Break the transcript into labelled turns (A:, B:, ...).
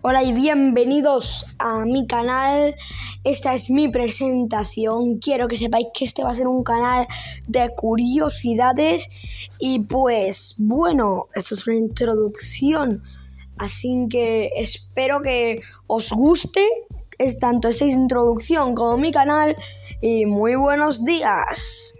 A: Hola y bienvenidos a mi canal. Esta es mi presentación. Quiero que sepáis que este va a ser un canal de curiosidades. Y pues bueno, esto es una introducción. Así que espero que os guste es tanto esta introducción como mi canal. Y muy buenos días.